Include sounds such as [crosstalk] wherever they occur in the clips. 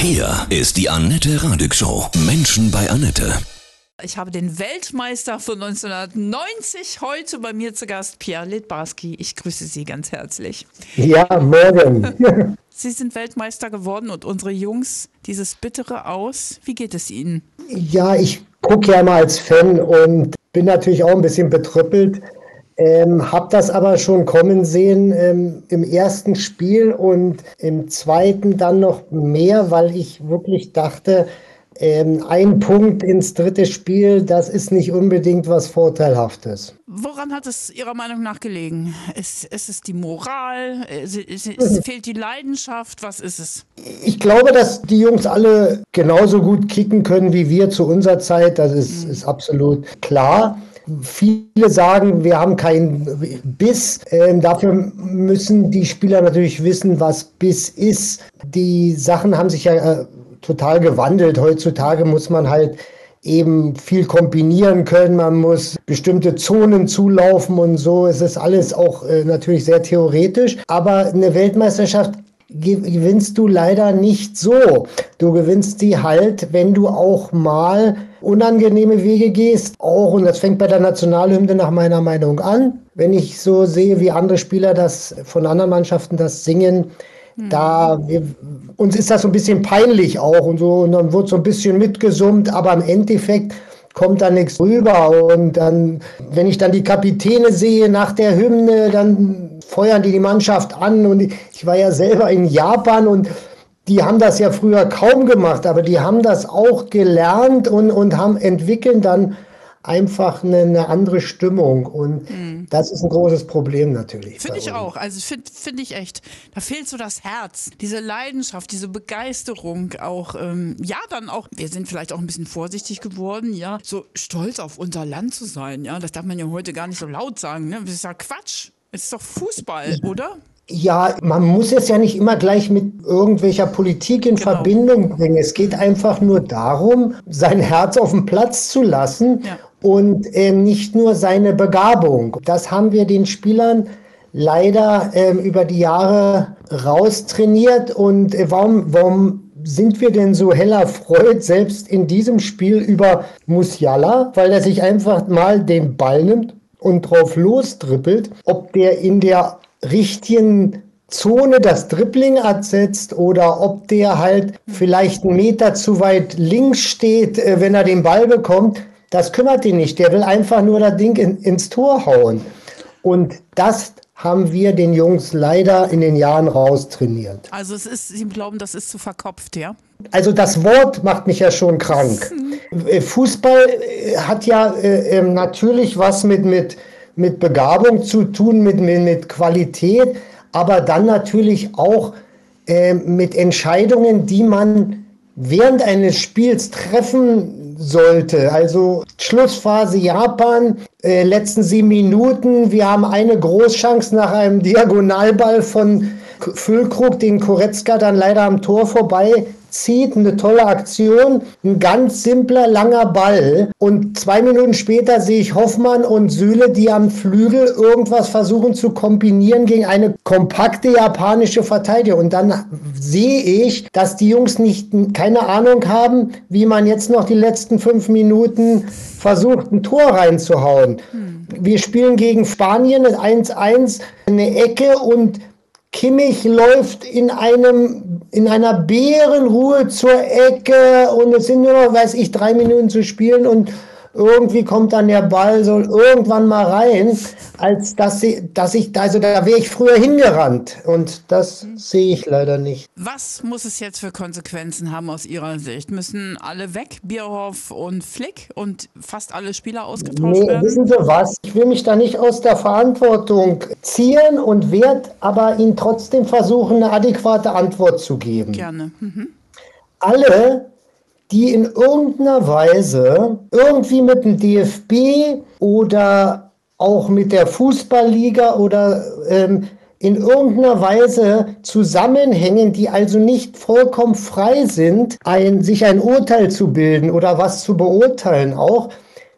Hier ist die Annette Radig Show. Menschen bei Annette. Ich habe den Weltmeister von 1990 heute bei mir zu Gast, Pierre Litbarski. Ich grüße Sie ganz herzlich. Ja, morgen. [laughs] Sie sind Weltmeister geworden und unsere Jungs, dieses bittere Aus. Wie geht es Ihnen? Ja, ich gucke ja mal als Fan und bin natürlich auch ein bisschen betrüppelt. Ähm, hab das aber schon kommen sehen ähm, im ersten Spiel und im zweiten dann noch mehr, weil ich wirklich dachte, ähm, ein Punkt ins dritte Spiel, das ist nicht unbedingt was Vorteilhaftes. Woran hat es Ihrer Meinung nach gelegen? Ist, ist es die Moral? Ist, ist, ist, fehlt die Leidenschaft? Was ist es? Ich glaube, dass die Jungs alle genauso gut kicken können wie wir zu unserer Zeit. Das ist, mhm. ist absolut klar. Viele sagen, wir haben keinen Biss. Ähm, dafür müssen die Spieler natürlich wissen, was Biss ist. Die Sachen haben sich ja äh, total gewandelt. Heutzutage muss man halt eben viel kombinieren können. Man muss bestimmte Zonen zulaufen und so. Es ist alles auch äh, natürlich sehr theoretisch. Aber eine Weltmeisterschaft gewinnst du leider nicht so. Du gewinnst sie halt, wenn du auch mal unangenehme Wege gehst. Auch, und das fängt bei der Nationalhymne nach meiner Meinung an. Wenn ich so sehe, wie andere Spieler das von anderen Mannschaften das singen, hm. da wir, uns ist das so ein bisschen peinlich auch und so und dann wird so ein bisschen mitgesummt, aber im Endeffekt kommt da nichts rüber und dann, wenn ich dann die Kapitäne sehe nach der Hymne, dann feuern die die Mannschaft an und ich war ja selber in Japan und die haben das ja früher kaum gemacht, aber die haben das auch gelernt und, und haben entwickeln dann einfach eine, eine andere Stimmung. Und mhm. das ist ein großes Problem natürlich. Finde ich auch. Also finde find ich echt. Da fehlt so das Herz, diese Leidenschaft, diese Begeisterung auch. Ähm, ja, dann auch, wir sind vielleicht auch ein bisschen vorsichtig geworden, ja, so stolz auf unser Land zu sein. Ja, das darf man ja heute gar nicht so laut sagen. Ne? Das ist ja Quatsch. Es ist doch Fußball, oder? Ja, man muss es ja nicht immer gleich mit irgendwelcher Politik in genau. Verbindung bringen. Es geht einfach nur darum, sein Herz auf den Platz zu lassen ja. und äh, nicht nur seine Begabung. Das haben wir den Spielern leider äh, über die Jahre raustrainiert. Und äh, warum, warum sind wir denn so heller Freud selbst in diesem Spiel über Musiala, weil er sich einfach mal den Ball nimmt und drauf lostrippelt, ob der in der richtigen Zone das Dribbling ersetzt oder ob der halt vielleicht einen Meter zu weit links steht, äh, wenn er den Ball bekommt, das kümmert ihn nicht. Der will einfach nur das Ding in, ins Tor hauen. Und das haben wir den Jungs leider in den Jahren raustrainiert. Also es ist, Sie glauben, das ist zu verkopft, ja? Also das Wort macht mich ja schon krank. Äh, Fußball äh, hat ja äh, natürlich was mit, mit mit Begabung zu tun, mit, mit, Qualität, aber dann natürlich auch äh, mit Entscheidungen, die man während eines Spiels treffen sollte. Also Schlussphase Japan, äh, letzten sieben Minuten. Wir haben eine Großchance nach einem Diagonalball von Füllkrug, den Koretzka dann leider am Tor vorbei zieht, eine tolle Aktion, ein ganz simpler, langer Ball. Und zwei Minuten später sehe ich Hoffmann und Süle, die am Flügel irgendwas versuchen zu kombinieren gegen eine kompakte japanische Verteidigung. Und dann sehe ich, dass die Jungs nicht, keine Ahnung haben, wie man jetzt noch die letzten fünf Minuten versucht, ein Tor reinzuhauen. Hm. Wir spielen gegen Spanien 1-1, eine Ecke und Kimmich läuft in einem in einer Bärenruhe zur Ecke und es sind nur noch, weiß ich, drei Minuten zu spielen und irgendwie kommt dann der Ball so irgendwann mal rein, als dass, sie, dass ich, also da wäre ich früher hingerannt und das sehe ich leider nicht. Was muss es jetzt für Konsequenzen haben aus Ihrer Sicht? Müssen alle weg, Bierhoff und Flick und fast alle Spieler ausgetauscht nee, werden? Wissen Sie was? Ich will mich da nicht aus der Verantwortung ziehen und werde aber Ihnen trotzdem versuchen, eine adäquate Antwort zu geben. Gerne. Mhm. Alle die in irgendeiner Weise irgendwie mit dem DFB oder auch mit der Fußballliga oder ähm, in irgendeiner Weise zusammenhängen, die also nicht vollkommen frei sind, ein, sich ein Urteil zu bilden oder was zu beurteilen auch,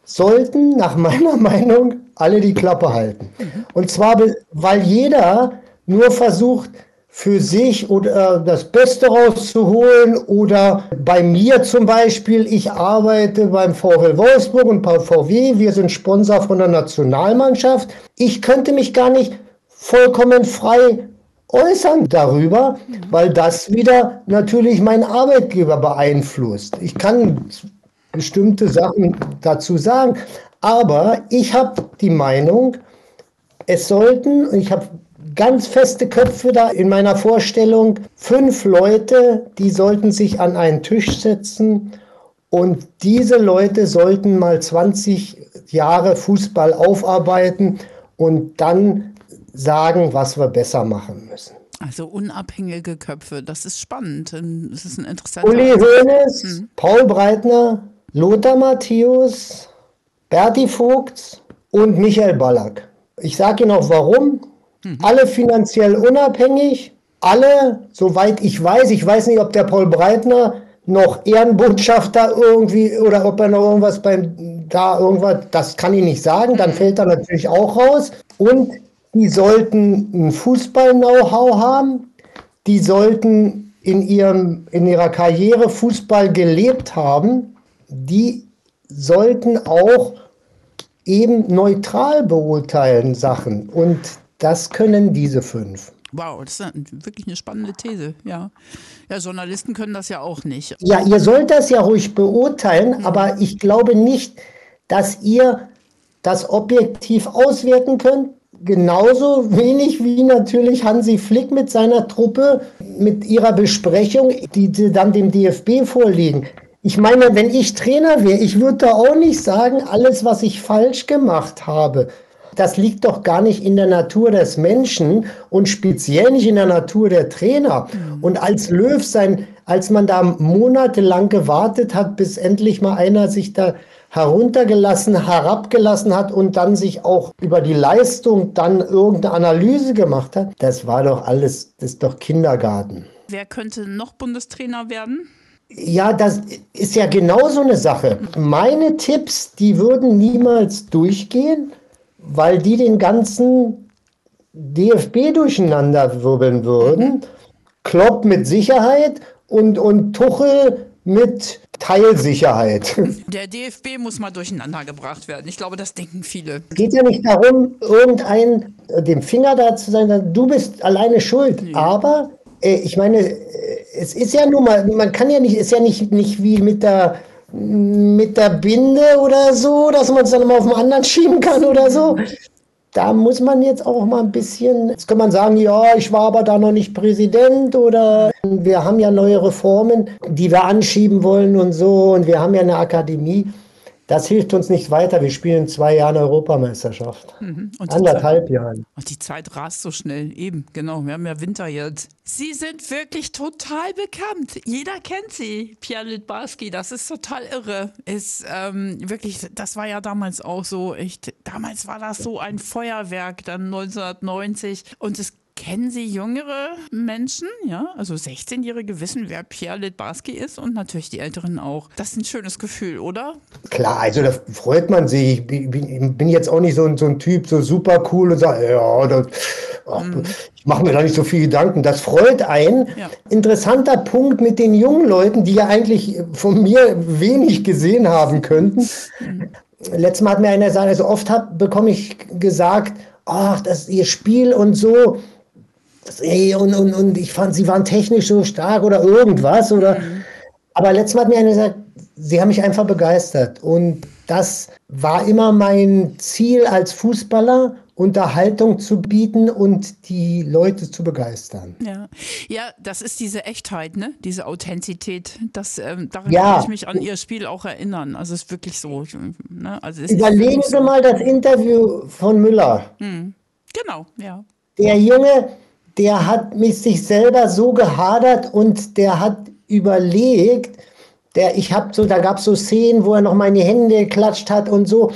sollten nach meiner [laughs] Meinung alle die Klappe halten. Mhm. Und zwar, weil jeder nur versucht, für sich oder das Beste rauszuholen oder bei mir zum Beispiel, ich arbeite beim VW Wolfsburg und beim VW, wir sind Sponsor von der Nationalmannschaft. Ich könnte mich gar nicht vollkommen frei äußern darüber, weil das wieder natürlich meinen Arbeitgeber beeinflusst. Ich kann bestimmte Sachen dazu sagen, aber ich habe die Meinung, es sollten, ich habe ganz feste Köpfe da in meiner Vorstellung, fünf Leute, die sollten sich an einen Tisch setzen und diese Leute sollten mal 20 Jahre Fußball aufarbeiten und dann sagen, was wir besser machen müssen. Also unabhängige Köpfe, das ist spannend. Das ist ein interessanter. Uli Hoeneß, hm. Paul Breitner, Lothar Matthäus, Berti Vogts und Michael Ballack. Ich sage Ihnen auch warum. Mhm. Alle finanziell unabhängig, alle, soweit ich weiß, ich weiß nicht, ob der Paul Breitner noch Ehrenbotschafter irgendwie oder ob er noch irgendwas beim da irgendwas, das kann ich nicht sagen, dann fällt er natürlich auch raus. Und die sollten ein Fußball-Know-how haben, die sollten in, ihrem, in ihrer Karriere Fußball gelebt haben, die sollten auch eben neutral beurteilen Sachen. Und das können diese fünf. Wow, das ist wirklich eine spannende These, ja. Ja, Journalisten können das ja auch nicht. Ja, ihr sollt das ja ruhig beurteilen, mhm. aber ich glaube nicht, dass ihr das objektiv auswerten könnt. Genauso wenig wie natürlich Hansi Flick mit seiner Truppe, mit ihrer Besprechung, die sie dann dem DFB vorlegen. Ich meine, wenn ich Trainer wäre, ich würde da auch nicht sagen, alles, was ich falsch gemacht habe. Das liegt doch gar nicht in der Natur des Menschen und speziell nicht in der Natur der Trainer. Mhm. Und als Löw sein, als man da monatelang gewartet hat, bis endlich mal einer sich da heruntergelassen, herabgelassen hat und dann sich auch über die Leistung dann irgendeine Analyse gemacht hat, das war doch alles, das ist doch Kindergarten. Wer könnte noch Bundestrainer werden? Ja, das ist ja genau so eine Sache. Meine Tipps, die würden niemals durchgehen weil die den ganzen DFB durcheinander wirbeln würden. Klopp mit Sicherheit und, und Tuchel mit Teilsicherheit. [laughs] Der DFB muss mal durcheinander gebracht werden. Ich glaube, das denken viele. Es geht ja nicht darum, irgendein dem Finger da zu sein, du bist alleine schuld. Nee. Aber äh, ich meine, es ist ja nun mal, man kann ja nicht, ist ja nicht, nicht wie mit der mit der Binde oder so, dass man es dann mal auf den anderen schieben kann oder so. Da muss man jetzt auch mal ein bisschen, jetzt kann man sagen, ja, ich war aber da noch nicht Präsident oder wir haben ja neue Reformen, die wir anschieben wollen und so und wir haben ja eine Akademie. Das hilft uns nicht weiter. Wir spielen zwei Jahren Europameisterschaft. Mhm. Anderthalb Zeit, Jahren. Und die Zeit rast so schnell. Eben, genau. Wir haben ja Winter jetzt. Sie sind wirklich total bekannt. Jeder kennt sie, Pierre Litbarski. Das ist total irre. Ist ähm, wirklich, das war ja damals auch so. Echt, damals war das so ein Feuerwerk, dann 1990. Und es kennen Sie jüngere Menschen, ja, also 16-Jährige wissen, wer Pierre Litbarski ist und natürlich die Älteren auch. Das ist ein schönes Gefühl, oder? Klar, also da freut man sich. Ich bin jetzt auch nicht so ein, so ein Typ, so super cool und sage, ja, das, ach, mhm. ich mache mir da nicht so viel Gedanken. Das freut einen. Ja. Interessanter Punkt mit den jungen Leuten, die ja eigentlich von mir wenig gesehen haben könnten. Mhm. Letztes Mal hat mir einer gesagt, also oft hab, bekomme ich gesagt, ach, das ist ihr Spiel und so ey, und, und, und ich fand, sie waren technisch so stark oder irgendwas. Oder, mhm. Aber letztes Mal hat mir einer gesagt, sie haben mich einfach begeistert. Und das war immer mein Ziel als Fußballer, Unterhaltung zu bieten und die Leute zu begeistern. Ja, ja das ist diese Echtheit, ne? diese Authentizität. Das, ähm, daran ja. kann ich mich an Ihr Spiel auch erinnern. Also es ist wirklich so. Ne? Also Überlegen Sie so. mal das Interview von Müller. Hm. Genau, ja. Der Junge, der hat mit sich selber so gehadert und der hat überlegt, der, ich habe so, da gab es so Szenen, wo er noch meine Hände geklatscht hat und so.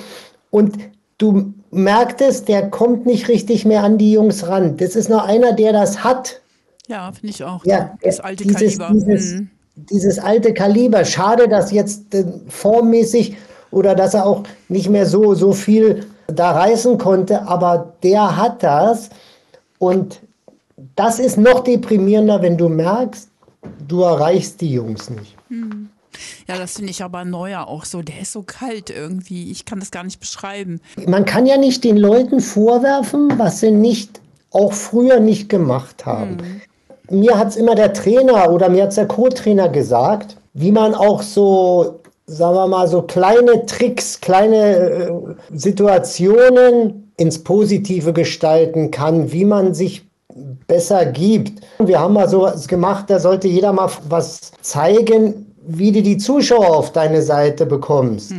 Und du merktest, der kommt nicht richtig mehr an die Jungs ran. Das ist noch einer, der das hat. Ja, finde ich auch. Ja, das alte dieses, Kaliber. Dieses, mhm. dieses alte Kaliber. Schade, dass jetzt äh, formmäßig oder dass er auch nicht mehr so, so viel da reißen konnte, aber der hat das. Und das ist noch deprimierender, wenn du merkst, du erreichst die Jungs nicht. Ja, das finde ich aber Neuer auch so. Der ist so kalt irgendwie. Ich kann das gar nicht beschreiben. Man kann ja nicht den Leuten vorwerfen, was sie nicht auch früher nicht gemacht haben. Mir hat es immer der Trainer oder mir hat es der Co-Trainer gesagt, wie man auch so, sagen wir mal, so kleine Tricks, kleine äh, Situationen ins Positive gestalten kann, wie man sich besser gibt. Wir haben mal sowas gemacht, da sollte jeder mal was zeigen, wie du die Zuschauer auf deine Seite bekommst.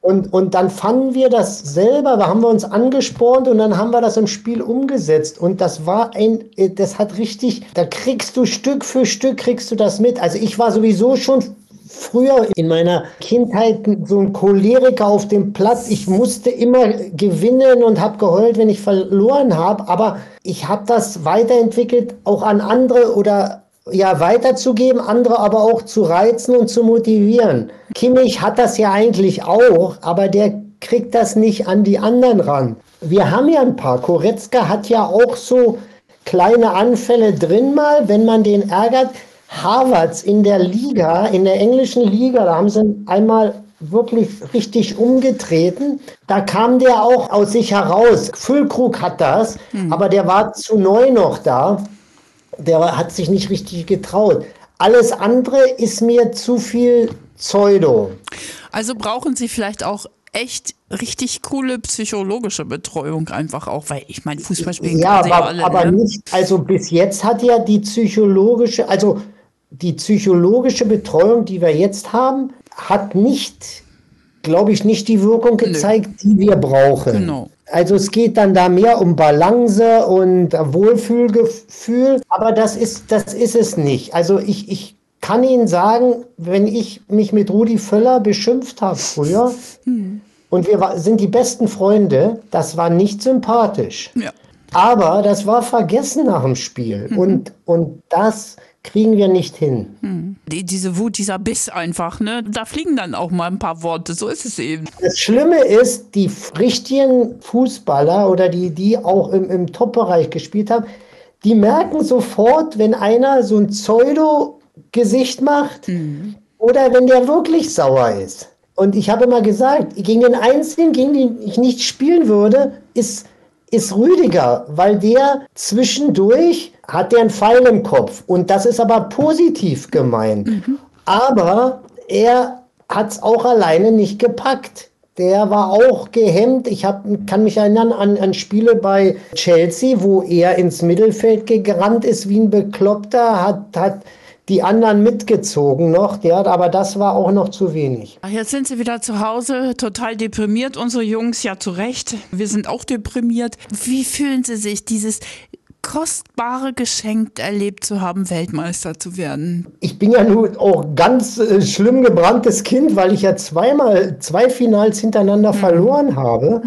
Und, und dann fanden wir das selber, da haben wir uns angespornt und dann haben wir das im Spiel umgesetzt. Und das war ein, äh, das hat richtig, da kriegst du Stück für Stück, kriegst du das mit. Also ich war sowieso schon früher in meiner Kindheit so ein Choleriker auf dem Platz. Ich musste immer gewinnen und habe geheult, wenn ich verloren habe. Aber ich habe das weiterentwickelt, auch an andere oder ja, weiterzugeben, andere aber auch zu reizen und zu motivieren. Kimmich hat das ja eigentlich auch, aber der kriegt das nicht an die anderen ran. Wir haben ja ein paar. Koretzka hat ja auch so kleine Anfälle drin mal, wenn man den ärgert. Harvards in der Liga, in der englischen Liga, da haben sie einmal wirklich richtig umgetreten. Da kam der auch aus sich heraus. Füllkrug hat das, aber der war zu neu noch da der hat sich nicht richtig getraut. Alles andere ist mir zu viel Pseudo. Also brauchen Sie vielleicht auch echt richtig coole psychologische Betreuung einfach auch, weil ich meine, Fußball spielen Ja, können sie ja aber, alle. aber ne? nicht, also bis jetzt hat ja die psychologische, also die psychologische Betreuung, die wir jetzt haben, hat nicht, glaube ich, nicht die Wirkung gezeigt, die wir brauchen. Genau. Also es geht dann da mehr um Balance und Wohlfühlgefühl, aber das ist, das ist es nicht. Also ich, ich kann Ihnen sagen, wenn ich mich mit Rudi Völler beschimpft habe früher und wir sind die besten Freunde, das war nicht sympathisch. Ja. Aber das war vergessen nach dem Spiel und, und das kriegen wir nicht hin. Die, diese Wut, dieser Biss einfach, ne? Da fliegen dann auch mal ein paar Worte, so ist es eben. Das Schlimme ist, die richtigen Fußballer oder die, die auch im, im Top-Bereich gespielt haben, die merken sofort, wenn einer so ein Pseudo-Gesicht macht oder wenn der wirklich sauer ist. Und ich habe immer gesagt, gegen den Einzigen, gegen den ich nicht spielen würde, ist, ist Rüdiger, weil der zwischendurch hat der einen Pfeil im Kopf. Und das ist aber positiv gemeint. Aber er hat es auch alleine nicht gepackt. Der war auch gehemmt. Ich hab, kann mich erinnern an, an Spiele bei Chelsea, wo er ins Mittelfeld gerannt ist wie ein Bekloppter, hat, hat die anderen mitgezogen noch. Ja, aber das war auch noch zu wenig. Jetzt sind sie wieder zu Hause, total deprimiert. Unsere Jungs, ja zu Recht. Wir sind auch deprimiert. Wie fühlen sie sich, dieses kostbare Geschenk erlebt zu haben, Weltmeister zu werden? Ich bin ja nun auch ganz äh, schlimm gebranntes Kind, weil ich ja zweimal zwei Finals hintereinander verloren habe.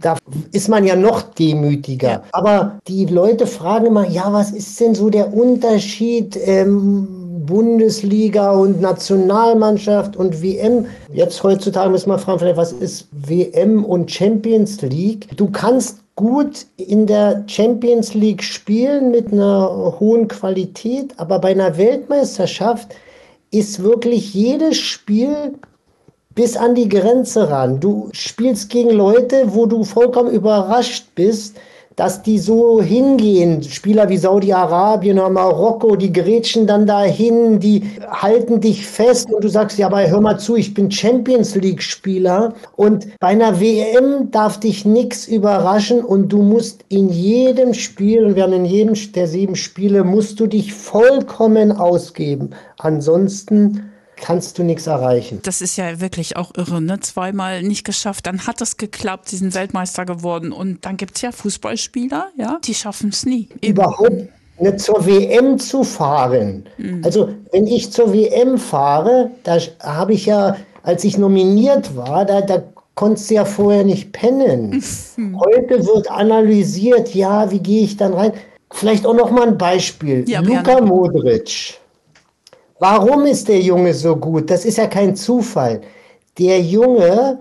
Da ist man ja noch demütiger. Ja. Aber die Leute fragen immer, ja, was ist denn so der Unterschied ähm, Bundesliga und Nationalmannschaft und WM? Jetzt heutzutage müssen wir fragen, vielleicht, was ist WM und Champions League? Du kannst gut in der Champions League spielen mit einer hohen Qualität, aber bei einer Weltmeisterschaft ist wirklich jedes Spiel bis an die Grenze ran. Du spielst gegen Leute, wo du vollkommen überrascht bist, dass die so hingehen. Spieler wie Saudi-Arabien oder Marokko, die gerätschen dann dahin, die halten dich fest und du sagst, ja, aber hör mal zu, ich bin Champions League-Spieler und bei einer WM darf dich nichts überraschen und du musst in jedem Spiel, und wir haben in jedem der sieben Spiele, musst du dich vollkommen ausgeben. Ansonsten kannst du nichts erreichen. Das ist ja wirklich auch irre, ne? Zweimal nicht geschafft, dann hat es geklappt, sie sind Weltmeister geworden. Und dann gibt es ja Fußballspieler, ja, die schaffen es nie. Eben. überhaupt nicht zur WM zu fahren. Also wenn ich zur WM fahre, da habe ich ja, als ich nominiert war, da, da konntest du ja vorher nicht pennen. Heute wird analysiert, ja, wie gehe ich dann rein? Vielleicht auch noch mal ein Beispiel. Ja, Luka. Modric. Warum ist der Junge so gut? Das ist ja kein Zufall. Der Junge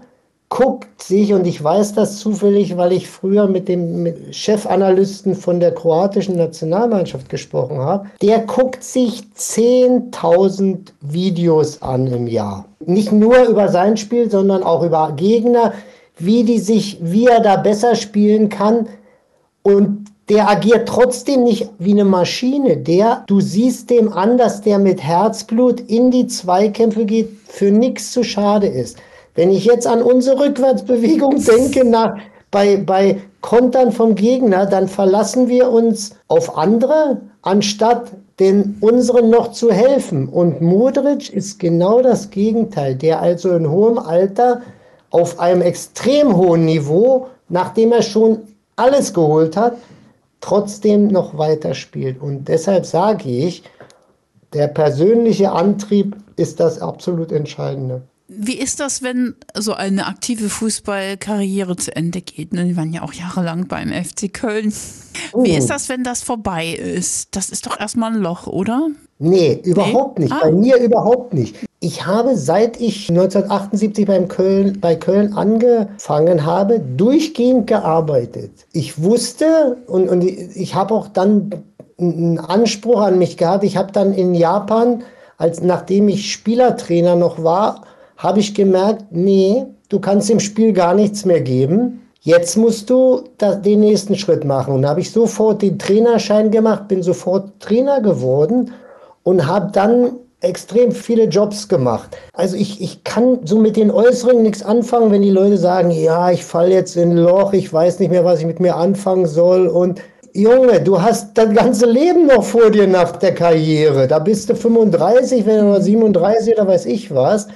guckt sich, und ich weiß das zufällig, weil ich früher mit dem Chefanalysten von der kroatischen Nationalmannschaft gesprochen habe, der guckt sich 10.000 Videos an im Jahr. Nicht nur über sein Spiel, sondern auch über Gegner, wie die sich, wie er da besser spielen kann. Und der agiert trotzdem nicht wie eine Maschine. Der, du siehst dem an, dass der mit Herzblut in die Zweikämpfe geht, für nichts zu schade ist. Wenn ich jetzt an unsere Rückwärtsbewegung [laughs] denke, nach, bei, bei Kontern vom Gegner, dann verlassen wir uns auf andere, anstatt den unseren noch zu helfen. Und Modric ist genau das Gegenteil, der also in hohem Alter auf einem extrem hohen Niveau, nachdem er schon alles geholt hat, trotzdem noch weiter spielt. Und deshalb sage ich, der persönliche Antrieb ist das absolut Entscheidende. Wie ist das, wenn so eine aktive Fußballkarriere zu Ende geht? Ne, die waren ja auch jahrelang beim FC Köln. Wie ist das, wenn das vorbei ist? Das ist doch erstmal ein Loch, oder? Nee, überhaupt nee? nicht. Ah. Bei mir überhaupt nicht. Ich habe, seit ich 1978 beim Köln, bei Köln angefangen habe, durchgehend gearbeitet. Ich wusste und, und ich habe auch dann einen Anspruch an mich gehabt. Ich habe dann in Japan, als nachdem ich Spielertrainer noch war, habe ich gemerkt, nee, du kannst dem Spiel gar nichts mehr geben. Jetzt musst du den nächsten Schritt machen. Und da habe ich sofort den Trainerschein gemacht, bin sofort Trainer geworden und habe dann extrem viele Jobs gemacht. Also ich, ich kann so mit den Äußeren nichts anfangen, wenn die Leute sagen, ja, ich falle jetzt in ein Loch, ich weiß nicht mehr, was ich mit mir anfangen soll. Und Junge, du hast das ganze Leben noch vor dir nach der Karriere. Da bist du 35, wenn du 37 oder weiß ich was.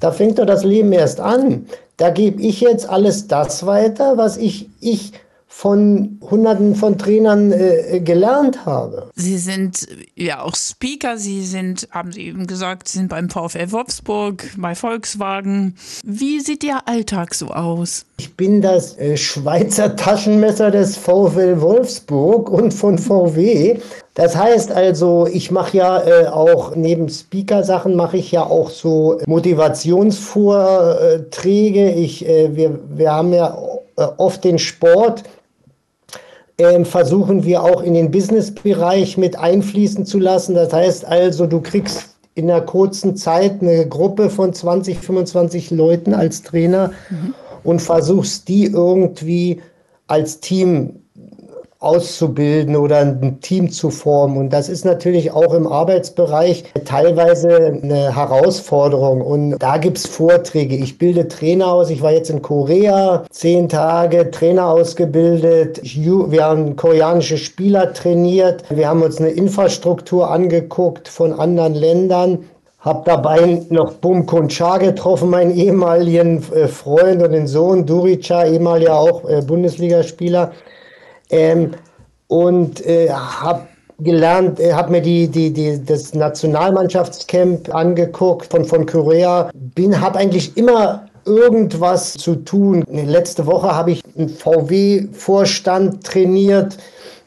Da fängt doch das Leben erst an. Da gebe ich jetzt alles das weiter, was ich, ich von Hunderten von Trainern äh, gelernt habe. Sie sind ja auch Speaker, Sie sind, haben Sie eben gesagt, Sie sind beim VfL Wolfsburg, bei Volkswagen. Wie sieht Ihr Alltag so aus? Ich bin das äh, Schweizer Taschenmesser des VfL Wolfsburg und von VW. Das heißt also, ich mache ja äh, auch neben Speaker-Sachen mache ich ja auch so Motivationsvorträge. Ich, äh, wir, wir haben ja äh, oft den Sport versuchen wir auch in den Business-Bereich mit einfließen zu lassen. Das heißt also, du kriegst in einer kurzen Zeit eine Gruppe von 20, 25 Leuten als Trainer mhm. und versuchst die irgendwie als Team auszubilden oder ein Team zu formen. Und das ist natürlich auch im Arbeitsbereich teilweise eine Herausforderung. Und da gibt es Vorträge. Ich bilde Trainer aus. Ich war jetzt in Korea, zehn Tage Trainer ausgebildet. Wir haben koreanische Spieler trainiert. Wir haben uns eine Infrastruktur angeguckt von anderen Ländern. Hab dabei noch Bum Kuncha getroffen, meinen ehemaligen äh, Freund und den Sohn Durica, ehemaliger auch äh, Bundesligaspieler. Ähm, und äh, habe gelernt, äh, habe mir die, die, die, das Nationalmannschaftscamp angeguckt von, von Korea. Bin, habe eigentlich immer irgendwas zu tun. Letzte Woche habe ich einen VW-Vorstand trainiert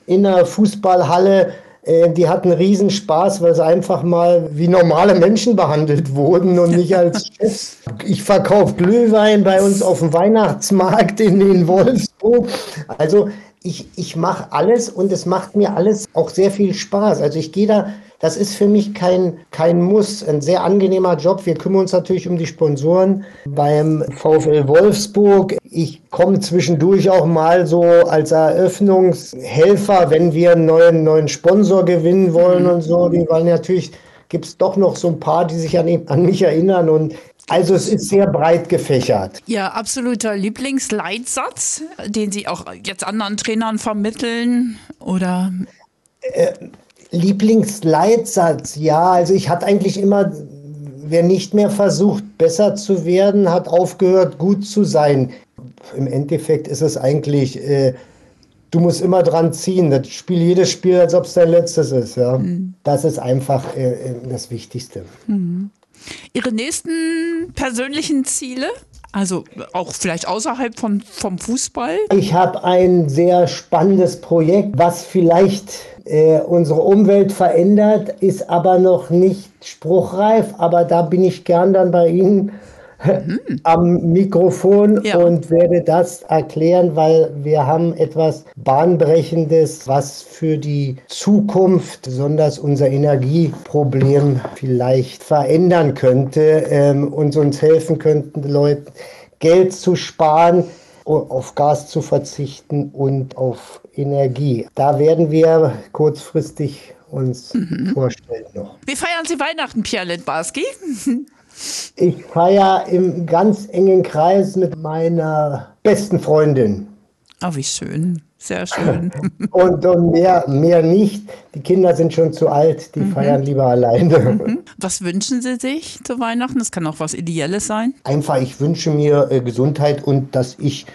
in einer Fußballhalle. Äh, die hatten riesen Spaß, weil sie einfach mal wie normale Menschen behandelt wurden und nicht als [laughs] Chefs. Ich verkaufe Glühwein bei uns auf dem Weihnachtsmarkt in, in Wolfsburg. Also ich, ich mache alles und es macht mir alles auch sehr viel Spaß. Also ich gehe da, das ist für mich kein, kein Muss, ein sehr angenehmer Job. Wir kümmern uns natürlich um die Sponsoren beim VfL Wolfsburg. Ich komme zwischendurch auch mal so als Eröffnungshelfer, wenn wir einen neuen, neuen Sponsor gewinnen wollen und so. Die wollen natürlich gibt es doch noch so ein paar, die sich an, an mich erinnern. Und also es ist sehr breit gefächert. Ihr absoluter Lieblingsleitsatz, den Sie auch jetzt anderen Trainern vermitteln, oder? Äh, Lieblingsleitsatz, ja. Also ich hatte eigentlich immer, wer nicht mehr versucht, besser zu werden, hat aufgehört, gut zu sein. Im Endeffekt ist es eigentlich, äh, du musst immer dran ziehen. Das Spiel jedes Spiel, als ob es dein letztes ist. Ja. Mhm. Das ist einfach äh, äh das Wichtigste. Mhm. Ihre nächsten persönlichen Ziele? Also auch vielleicht außerhalb von, vom Fußball? Ich habe ein sehr spannendes Projekt, was vielleicht äh, unsere Umwelt verändert, ist aber noch nicht spruchreif. Aber da bin ich gern dann bei Ihnen am Mikrofon Ja. und werde das erklären, weil wir haben etwas Bahnbrechendes, was für die Zukunft, besonders unser Energieproblem vielleicht verändern könnte ähm, und uns helfen könnten, Leuten Geld zu sparen, auf Gas zu verzichten und auf Energie. Da werden wir kurzfristig uns vorstellen noch. Wie feiern Sie Weihnachten, Pierre Litbarski? [laughs] Ich feiere im ganz engen Kreis mit meiner besten Freundin. Oh, wie schön. Sehr schön. [laughs] Und, und mehr, mehr nicht. Die Kinder sind schon zu alt, die feiern lieber alleine. Was wünschen Sie sich zu Weihnachten? Das kann auch was Ideelles sein. Einfach, ich wünsche mir äh, Gesundheit und dass ich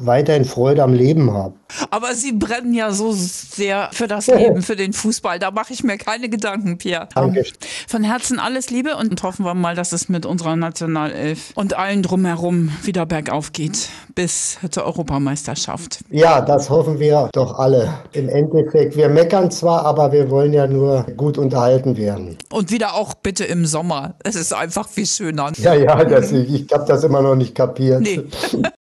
weiterhin Freude am Leben habe. Aber Sie brennen ja so sehr für das Leben, für den Fußball. Da mache ich mir keine Gedanken, Pierre. Danke. Von Herzen alles Liebe und hoffen wir mal, dass es mit unserer Nationalelf und allen drumherum wieder bergauf geht bis zur Europameisterschaft. Ja, das hoffen wir doch alle. Im Endeffekt, wir meckern zwar, aber wir wollen ja nur gut unterhalten werden. Und wieder auch bitte im Sommer. Es ist einfach viel schöner. Ja, ja, das, ich habe das immer noch nicht kapiert. Nee. [laughs]